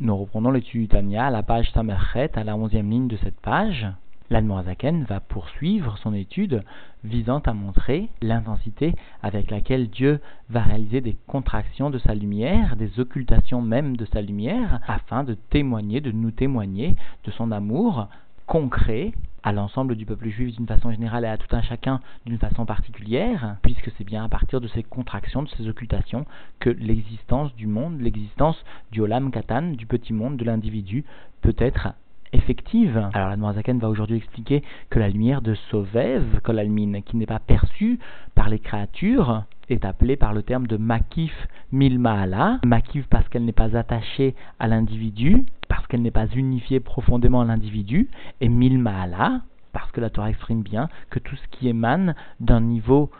Nous reprenons l'étude du Tania à la page Samerchet, à la onzième ligne de cette page. L'Admorazaken va poursuivre son étude visant à montrer l'intensité avec laquelle Dieu va réaliser des contractions de sa lumière, des occultations même de sa lumière, afin de témoigner, de nous témoigner de son amour concret à l'ensemble du peuple juif d'une façon générale et à tout un chacun d'une façon particulière, puisque c'est bien à partir de ces contractions, de ces occultations, que l'existence du monde, l'existence du Olam Katan, du petit monde, de l'individu, peut être effective. Alors la Noirzaken va aujourd'hui expliquer que la lumière de Sovev, Kolalmin, qui n'est pas perçue par les créatures, est appelée par le terme de Makif Milmaala. Makif parce qu'elle n'est pas attachée à l'individu, parce qu'elle n'est pas unifiée profondément à l'individu, et Milmaala parce que la Torah exprime bien que tout ce qui émane d'un niveau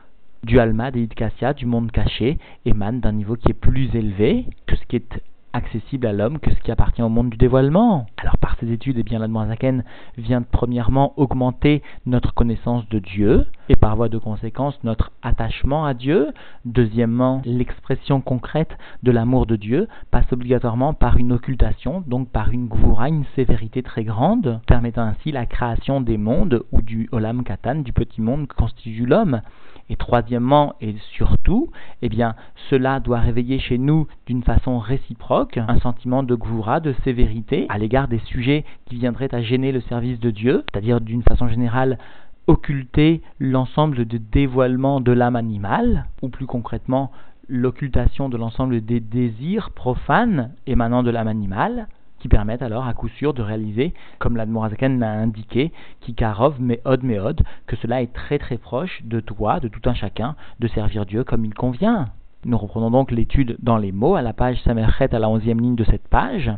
du Alma, des Kassia, du monde caché, émane d'un niveau qui est plus élevé que ce qui est accessible à l'homme que ce qui appartient au monde du dévoilement. Alors par ces études, eh bien, l'Admorazaken vient premièrement augmenter notre connaissance de Dieu et par voie de conséquence notre attachement à Dieu. Deuxièmement, l'expression concrète de l'amour de Dieu passe obligatoirement par une occultation, donc par une gvoura, une sévérité très grande, permettant ainsi la création des mondes ou du olam katan, du petit monde que constitue l'homme. Et troisièmement et surtout, eh bien, cela doit réveiller chez nous d'une façon réciproque un sentiment de gvoura, de sévérité à l'égard des sujets qui viendraient à gêner le service de Dieu, c'est-à-dire d'une façon générale occulter l'ensemble de dévoilements de l'âme animale, ou plus concrètement l'occultation de l'ensemble des désirs profanes émanant de l'âme animale, qui permettent alors à coup sûr de réaliser, comme l'Admorazaken l'a indiqué, Kikarov Meod Meod, que cela est très très proche de toi, de tout un chacun, de servir Dieu comme il convient. Nous reprenons donc l'étude dans les mots à la page Samerchet à la onzième ligne de cette page.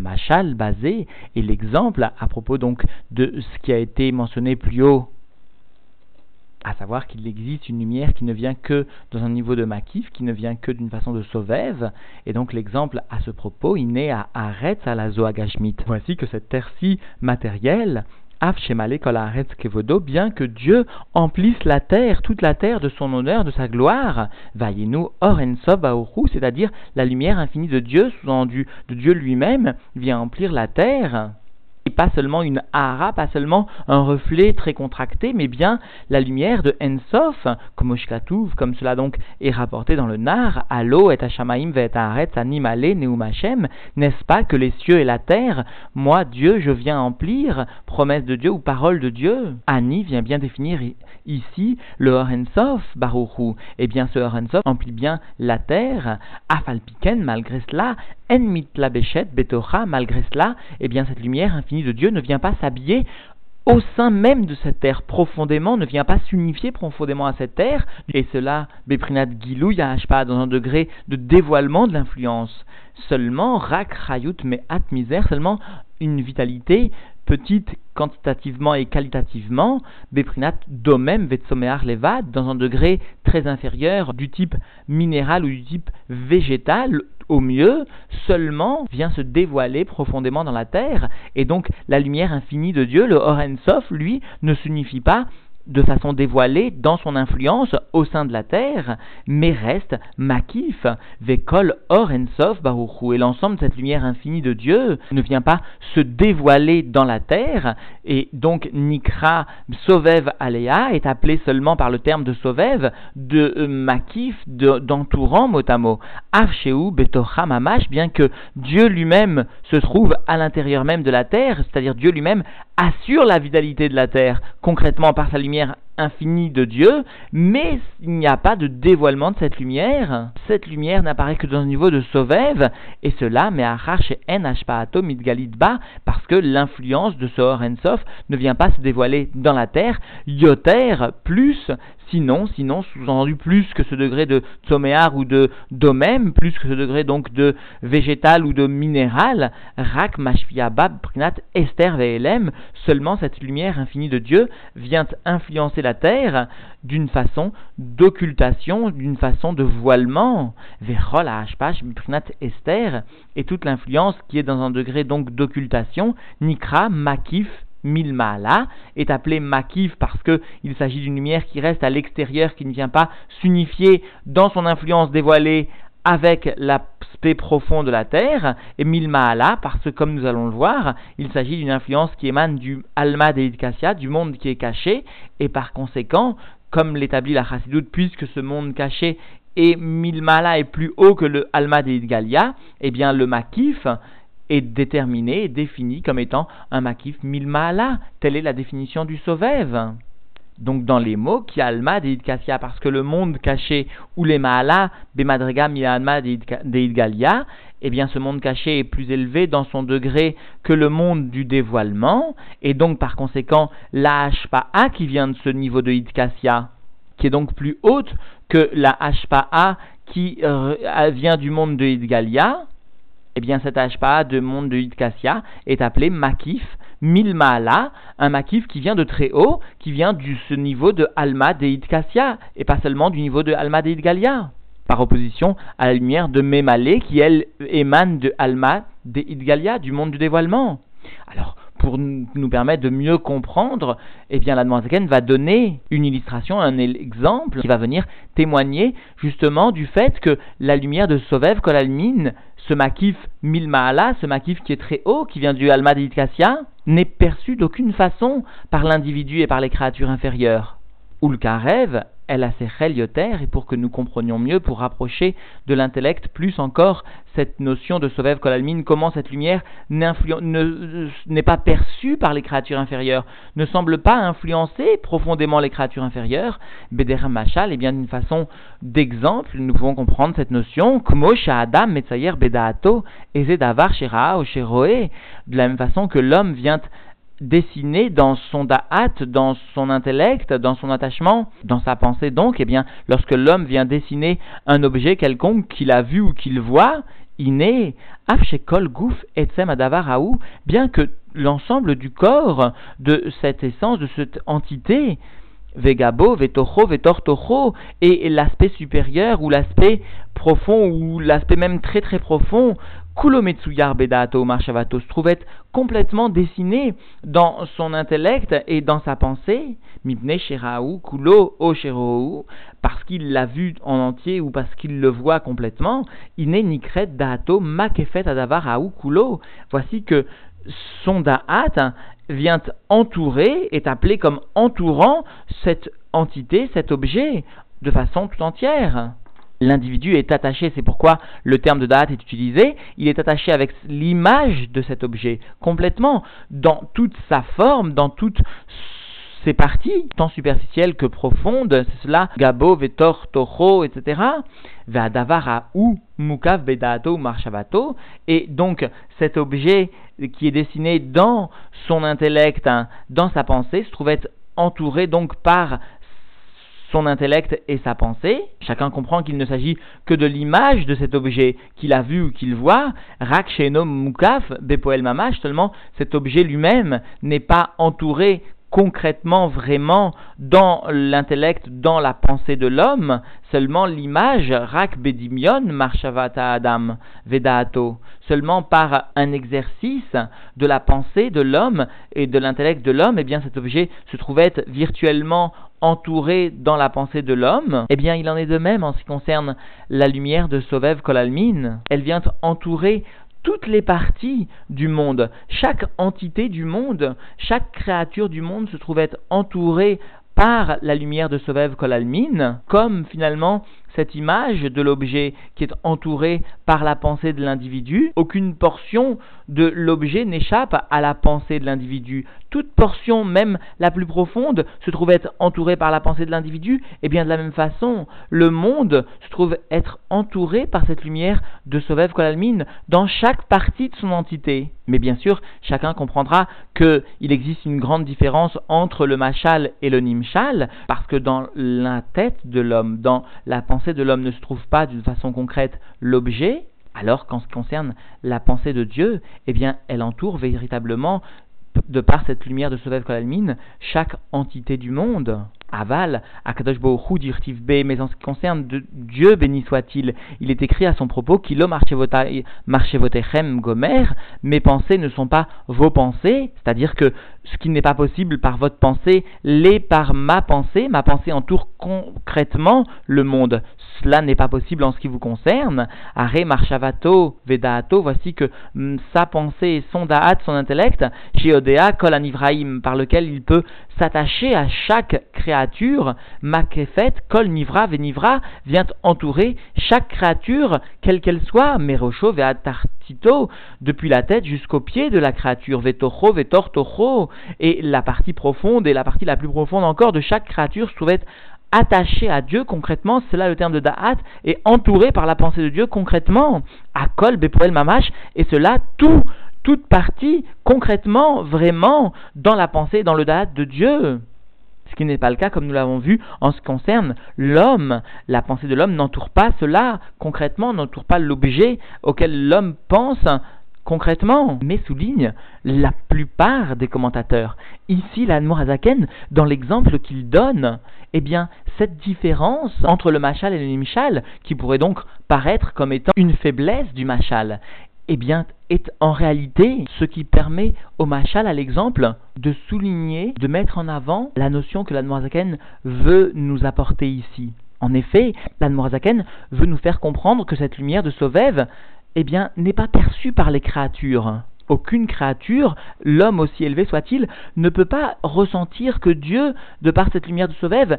Machal basé et l'exemple à propos donc de ce qui a été mentionné plus haut à savoir qu'il existe une lumière qui ne vient que dans un niveau de makif, qui ne vient que d'une façon de sauvève, et donc l'exemple à ce propos, il naît à Aretz à la Zoagashmit. Voici que cette terre-ci matérielle, Kevodo, bien que Dieu emplisse la terre, toute la terre de son honneur, de sa gloire, Vayenu Orensov c'est-à-dire la lumière infinie de Dieu, sous-entendu de Dieu lui-même, vient emplir la terre pas seulement une hara, pas seulement un reflet très contracté, mais bien la lumière de Ensof, comme comme cela donc est rapporté dans le Nar, Allo et Hashamaim ve et animale neumachem, n'est-ce pas que les cieux et la terre, moi Dieu, je viens emplir, promesse de Dieu ou parole de Dieu? Ani vient bien définir ici le Horensof, Baruchu, eh bien ce Horensof emplit bien la terre, Afalpiken, malgré cela, Enmit la Betocha, malgré cela, eh bien cette lumière infinie de Dieu ne vient pas s'habiller au sein même de cette terre profondément, ne vient pas s'unifier profondément à cette terre, et cela, Beprinat Gilou, pas dans un degré de dévoilement de l'influence. Seulement, Rak Rayut, mais At misère, seulement une vitalité petite quantitativement et qualitativement, Beprinat Domem Vetsomear Levad, dans un degré très inférieur du type minéral ou du type végétal, au mieux, seulement vient se dévoiler profondément dans la terre, et donc la lumière infinie de Dieu, le Sof, lui, ne s'unifie pas de façon dévoilée dans son influence au sein de la terre, mais reste makif, vekol or ensof baruchu, et l'ensemble de cette lumière infinie de Dieu ne vient pas se dévoiler dans la terre, et donc nikra sovev alea est appelé seulement par le terme de sovev, de euh, makif, d'entourant mot à mot, betocha bien que Dieu lui-même se trouve à l'intérieur même de la terre, c'est-à-dire Dieu lui-même assure la vitalité de la terre, concrètement par sa lumière infinie de Dieu, mais il n'y a pas de dévoilement de cette lumière. Cette lumière n'apparaît que dans un niveau de sauvève, et cela, mais à chez En Midgalidba, parce que l'influence de ce Sof ne vient pas se dévoiler dans la terre, Yoter, plus, sinon, sinon, sous-entendu plus que ce degré de tsoméar ou de domem, plus que ce degré donc de végétal ou de minéral, rak mashpiabab prinat esther ve'elem, seulement cette lumière infinie de Dieu vient influencer terre d'une façon d'occultation, d'une façon de voilement, ve'chol hashpash prinat esther, et toute l'influence qui est dans un degré donc d'occultation, nikra makif Milmala est appelé Makif parce qu'il s'agit d'une lumière qui reste à l'extérieur, qui ne vient pas s'unifier dans son influence dévoilée avec l'aspect profond de la terre, et Milmaala, parce que comme nous allons le voir, il s'agit d'une influence qui émane du Alma de Kassia, du monde qui est caché, et par conséquent, comme l'établit la Chassidoute, puisque ce monde caché est Milmala est plus haut que le Alma de Galia, eh bien le Makif est déterminé et défini comme étant un Makif Milmala. Telle est la définition du Sauvève donc dans les mots, qui alma de Kassia, parce que le monde caché, ou les maala, bemadrega mi alma de galia, eh bien ce monde caché est plus élevé dans son degré que le monde du dévoilement, et donc par conséquent la hpa qui vient de ce niveau de Idkassia, qui est donc plus haute que la hpa qui euh, vient du monde de Idgalia, eh bien cette hpa de monde de Idkassia est appelée makif, milmala, un makif qui vient de très haut, qui vient du ce niveau de alma de Kassia, et pas seulement du niveau de alma de Galia, par opposition à la lumière de Memale, qui elle émane de alma de Galia, du monde du dévoilement. Alors, pour nous permettre de mieux comprendre, eh bien, la Zaken va donner une illustration, un exemple qui va venir témoigner justement du fait que la lumière de Sovev Kolalmin ce makif milmaala, ce makif qui est très haut, qui vient du Alma n'est perçu d'aucune façon par l'individu et par les créatures inférieures. Ulkarev, elle a ses yoter, et pour que nous comprenions mieux, pour rapprocher de l'intellect plus encore cette notion de Sovev Kolalmin, comment cette lumière n'est pas perçue par les créatures inférieures, ne semble pas influencer profondément les créatures inférieures, Beder Machal, et bien d'une façon d'exemple, nous pouvons comprendre cette notion, Kmo Adam Metzayer Bedaato, Ezedavar Shera Sheroe, de la même façon que l'homme vient dessiné dans son da'at, dans son intellect, dans son attachement, dans sa pensée. Donc, eh bien, lorsque l'homme vient dessiner un objet quelconque qu'il a vu ou qu'il voit, iné, afshekol gouf etzem adavaraou, bien que l'ensemble du corps de cette essence, de cette entité, vegabo, vetocho, vetortocho, et l'aspect supérieur ou l'aspect profond ou l'aspect même très très profond Kulometsuyar Bedato Marshavato se trouvait complètement dessiné dans son intellect et dans sa pensée, Mibne Sheraou, Kulo O parce qu'il l'a vu en entier ou parce qu'il le voit complètement, Ine Nikret Dato Makefet Kulo. Voici que son Da'at vient entourer, est appelé comme entourant cette entité, cet objet, de façon tout entière l'individu est attaché, c'est pourquoi le terme de date est utilisé, il est attaché avec l'image de cet objet, complètement, dans toute sa forme, dans toutes ses parties, tant superficielles que profondes, c'est cela, Gabo, Vetor, Toho, etc. Vadavara ou Mukav, Bedato, Marshavato, et donc cet objet qui est dessiné dans son intellect, hein, dans sa pensée, se trouvait entouré donc par son intellect et sa pensée. Chacun comprend qu'il ne s'agit que de l'image de cet objet qu'il a vu ou qu'il voit. Rak Mukaf Bepoel Mamash, seulement cet objet lui-même n'est pas entouré concrètement, vraiment, dans l'intellect, dans la pensée de l'homme, seulement l'image, rak bedimion, marshavata adam, vedato, seulement par un exercice de la pensée de l'homme et de l'intellect de l'homme, eh bien cet objet se trouvait virtuellement entouré dans la pensée de l'homme, eh bien il en est de même en ce qui concerne la lumière de Sovev Kolalmin. Elle vient entourer toutes les parties du monde, chaque entité du monde, chaque créature du monde se trouvait entourée par la lumière de Sovev Kolalmin, comme finalement cette image de l'objet qui est entouré par la pensée de l'individu, aucune portion de l'objet n'échappe à la pensée de l'individu. Toute portion, même la plus profonde, se trouve être entourée par la pensée de l'individu, et bien de la même façon, le monde se trouve être entouré par cette lumière de Sovev Kolalmin dans chaque partie de son entité. Mais bien sûr, chacun comprendra qu'il existe une grande différence entre le machal et le nimshal, parce que dans la tête de l'homme, dans la pensée de l'homme ne se trouve pas d'une façon concrète l'objet, alors qu'en ce qui concerne la pensée de Dieu, eh bien, elle entoure véritablement, de par cette lumière de Sovev Kolalmin, chaque entité du monde. Aval, Akadosh Bohu dirtiv B, mais en ce qui concerne Dieu, béni soit-il, il est écrit à son propos gomer, mes pensées ne sont pas vos pensées, c'est-à-dire que ce qui n'est pas possible par votre pensée l'est par ma pensée, ma pensée entoure concrètement le monde. Cela n'est pas possible en ce qui vous concerne. Are marchavato vedaato, voici que mm, sa pensée et son da'at, son intellect, chez Odea kol anivraim, par lequel il peut s'attacher à chaque créature, makefet, kol nivra, venivra, vient entourer chaque créature, quelle qu'elle soit, merocho, veatartito, depuis la tête jusqu'au pied de la créature, vetocho, vetortocho, et la partie profonde et la partie la plus profonde encore de chaque créature se trouve être attachée à Dieu concrètement, c'est là le terme de Da'at, et entourée par la pensée de Dieu concrètement, à Kol, Bepoel, Mamash, et cela tout toute partie concrètement, vraiment, dans la pensée, dans le date de Dieu. Ce qui n'est pas le cas, comme nous l'avons vu, en ce qui concerne l'homme. La pensée de l'homme n'entoure pas cela concrètement, n'entoure pas l'objet auquel l'homme pense concrètement, mais souligne la plupart des commentateurs. Ici, l'Anmorazaken, dans l'exemple qu'il donne, eh bien, cette différence entre le machal et le nimshal, qui pourrait donc paraître comme étant une faiblesse du machal, eh bien, est en réalité ce qui permet au Machal, à l'exemple, de souligner, de mettre en avant la notion que l'Admorazaken veut nous apporter ici. En effet, l'Admorazaken veut nous faire comprendre que cette lumière de Sauvève, eh bien, n'est pas perçue par les créatures. Aucune créature, l'homme aussi élevé soit-il, ne peut pas ressentir que Dieu, de par cette lumière de Sauvève,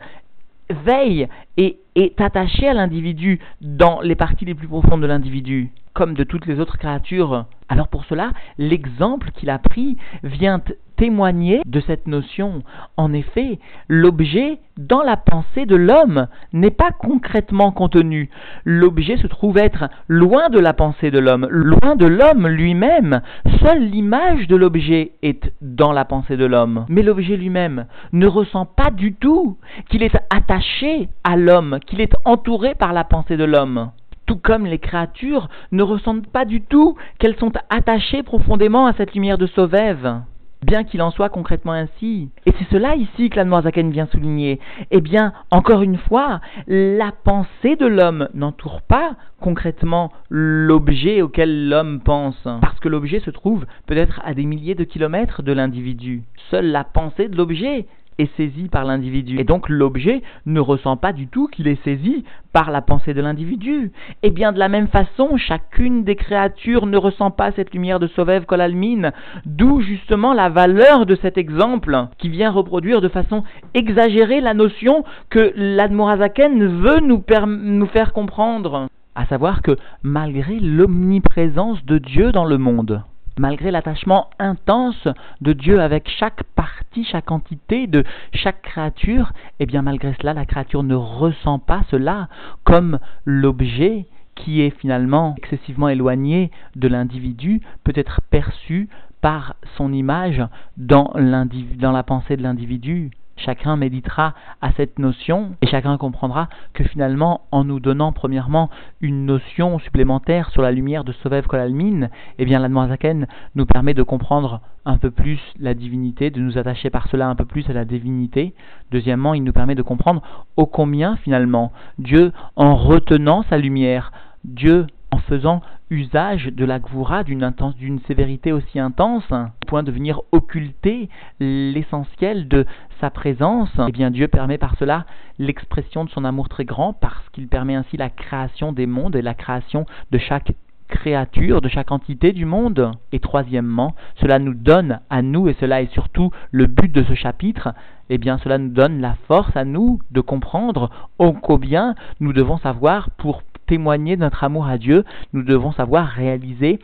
veille et est attaché à l'individu dans les parties les plus profondes de l'individu comme de toutes les autres créatures. Alors pour cela, l'exemple qu'il a pris vient témoigner de cette notion. En effet, l'objet dans la pensée de l'homme n'est pas concrètement contenu. L'objet se trouve être loin de la pensée de l'homme, loin de l'homme lui-même. Seule l'image de l'objet est dans la pensée de l'homme. Mais l'objet lui-même ne ressent pas du tout qu'il est attaché à l'homme, qu'il est entouré par la pensée de l'homme tout comme les créatures ne ressentent pas du tout qu'elles sont attachées profondément à cette lumière de Sauvève. Bien qu'il en soit concrètement ainsi. Et c'est cela ici que la vient souligner. Eh bien, encore une fois, la pensée de l'homme n'entoure pas concrètement l'objet auquel l'homme pense. Parce que l'objet se trouve peut-être à des milliers de kilomètres de l'individu. Seule la pensée de l'objet est saisi par l'individu. Et donc l'objet ne ressent pas du tout qu'il est saisi par la pensée de l'individu. Et bien de la même façon, chacune des créatures ne ressent pas cette lumière de Sovev Kolalmine, d'où justement la valeur de cet exemple qui vient reproduire de façon exagérée la notion que l'Admorazaken veut nous, nous faire comprendre. À savoir que malgré l'omniprésence de Dieu dans le monde, malgré l'attachement intense de Dieu avec chaque partie, chaque entité de chaque créature, eh bien malgré cela, la créature ne ressent pas cela comme l'objet qui est finalement excessivement éloigné de l'individu peut être perçu par son image dans la pensée de l'individu. Chacun méditera à cette notion et chacun comprendra que finalement, en nous donnant premièrement une notion supplémentaire sur la lumière de Sovev Kolalmin, eh bien la Zaken nous permet de comprendre un peu plus la divinité, de nous attacher par cela un peu plus à la divinité. Deuxièmement, il nous permet de comprendre ô combien finalement Dieu, en retenant sa lumière, Dieu en faisant usage de la gvoura d'une sévérité aussi intense, au point de venir occulter l'essentiel de sa présence, eh bien Dieu permet par cela l'expression de son amour très grand, parce qu'il permet ainsi la création des mondes et la création de chaque créature, de chaque entité du monde. Et troisièmement, cela nous donne à nous, et cela est surtout le but de ce chapitre, eh bien cela nous donne la force à nous de comprendre ô combien nous devons savoir pour témoigner de notre amour à Dieu, nous devons savoir réaliser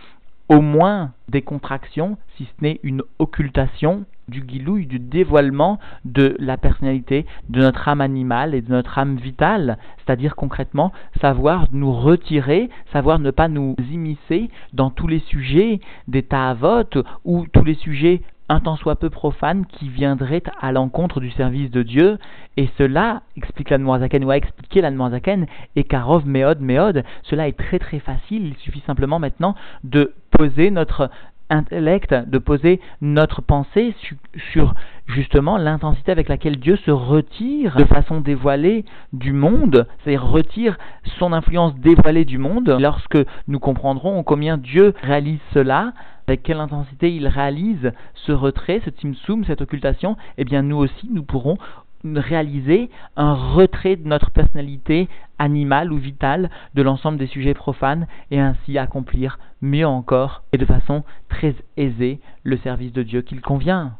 au moins des contractions, si ce n'est une occultation du guilouille, du dévoilement de la personnalité de notre âme animale et de notre âme vitale, c'est-à-dire concrètement savoir nous retirer, savoir ne pas nous immiscer dans tous les sujets des ta'avot ou tous les sujets un tant soit peu profane qui viendrait à l'encontre du service de Dieu. Et cela, explique l'Anmoazaken, ou a expliqué l'Anmoazaken, et Karov Meod Meod, cela est très très facile, il suffit simplement maintenant de poser notre intellect, de poser notre pensée sur justement l'intensité avec laquelle Dieu se retire de façon dévoilée du monde, c'est-à-dire retire son influence dévoilée du monde, lorsque nous comprendrons combien Dieu réalise cela, avec quelle intensité il réalise ce retrait, ce timsum, cette occultation, eh bien nous aussi nous pourrons réaliser un retrait de notre personnalité animale ou vitale de l'ensemble des sujets profanes et ainsi accomplir mieux encore et de façon très aisée le service de Dieu qu'il convient.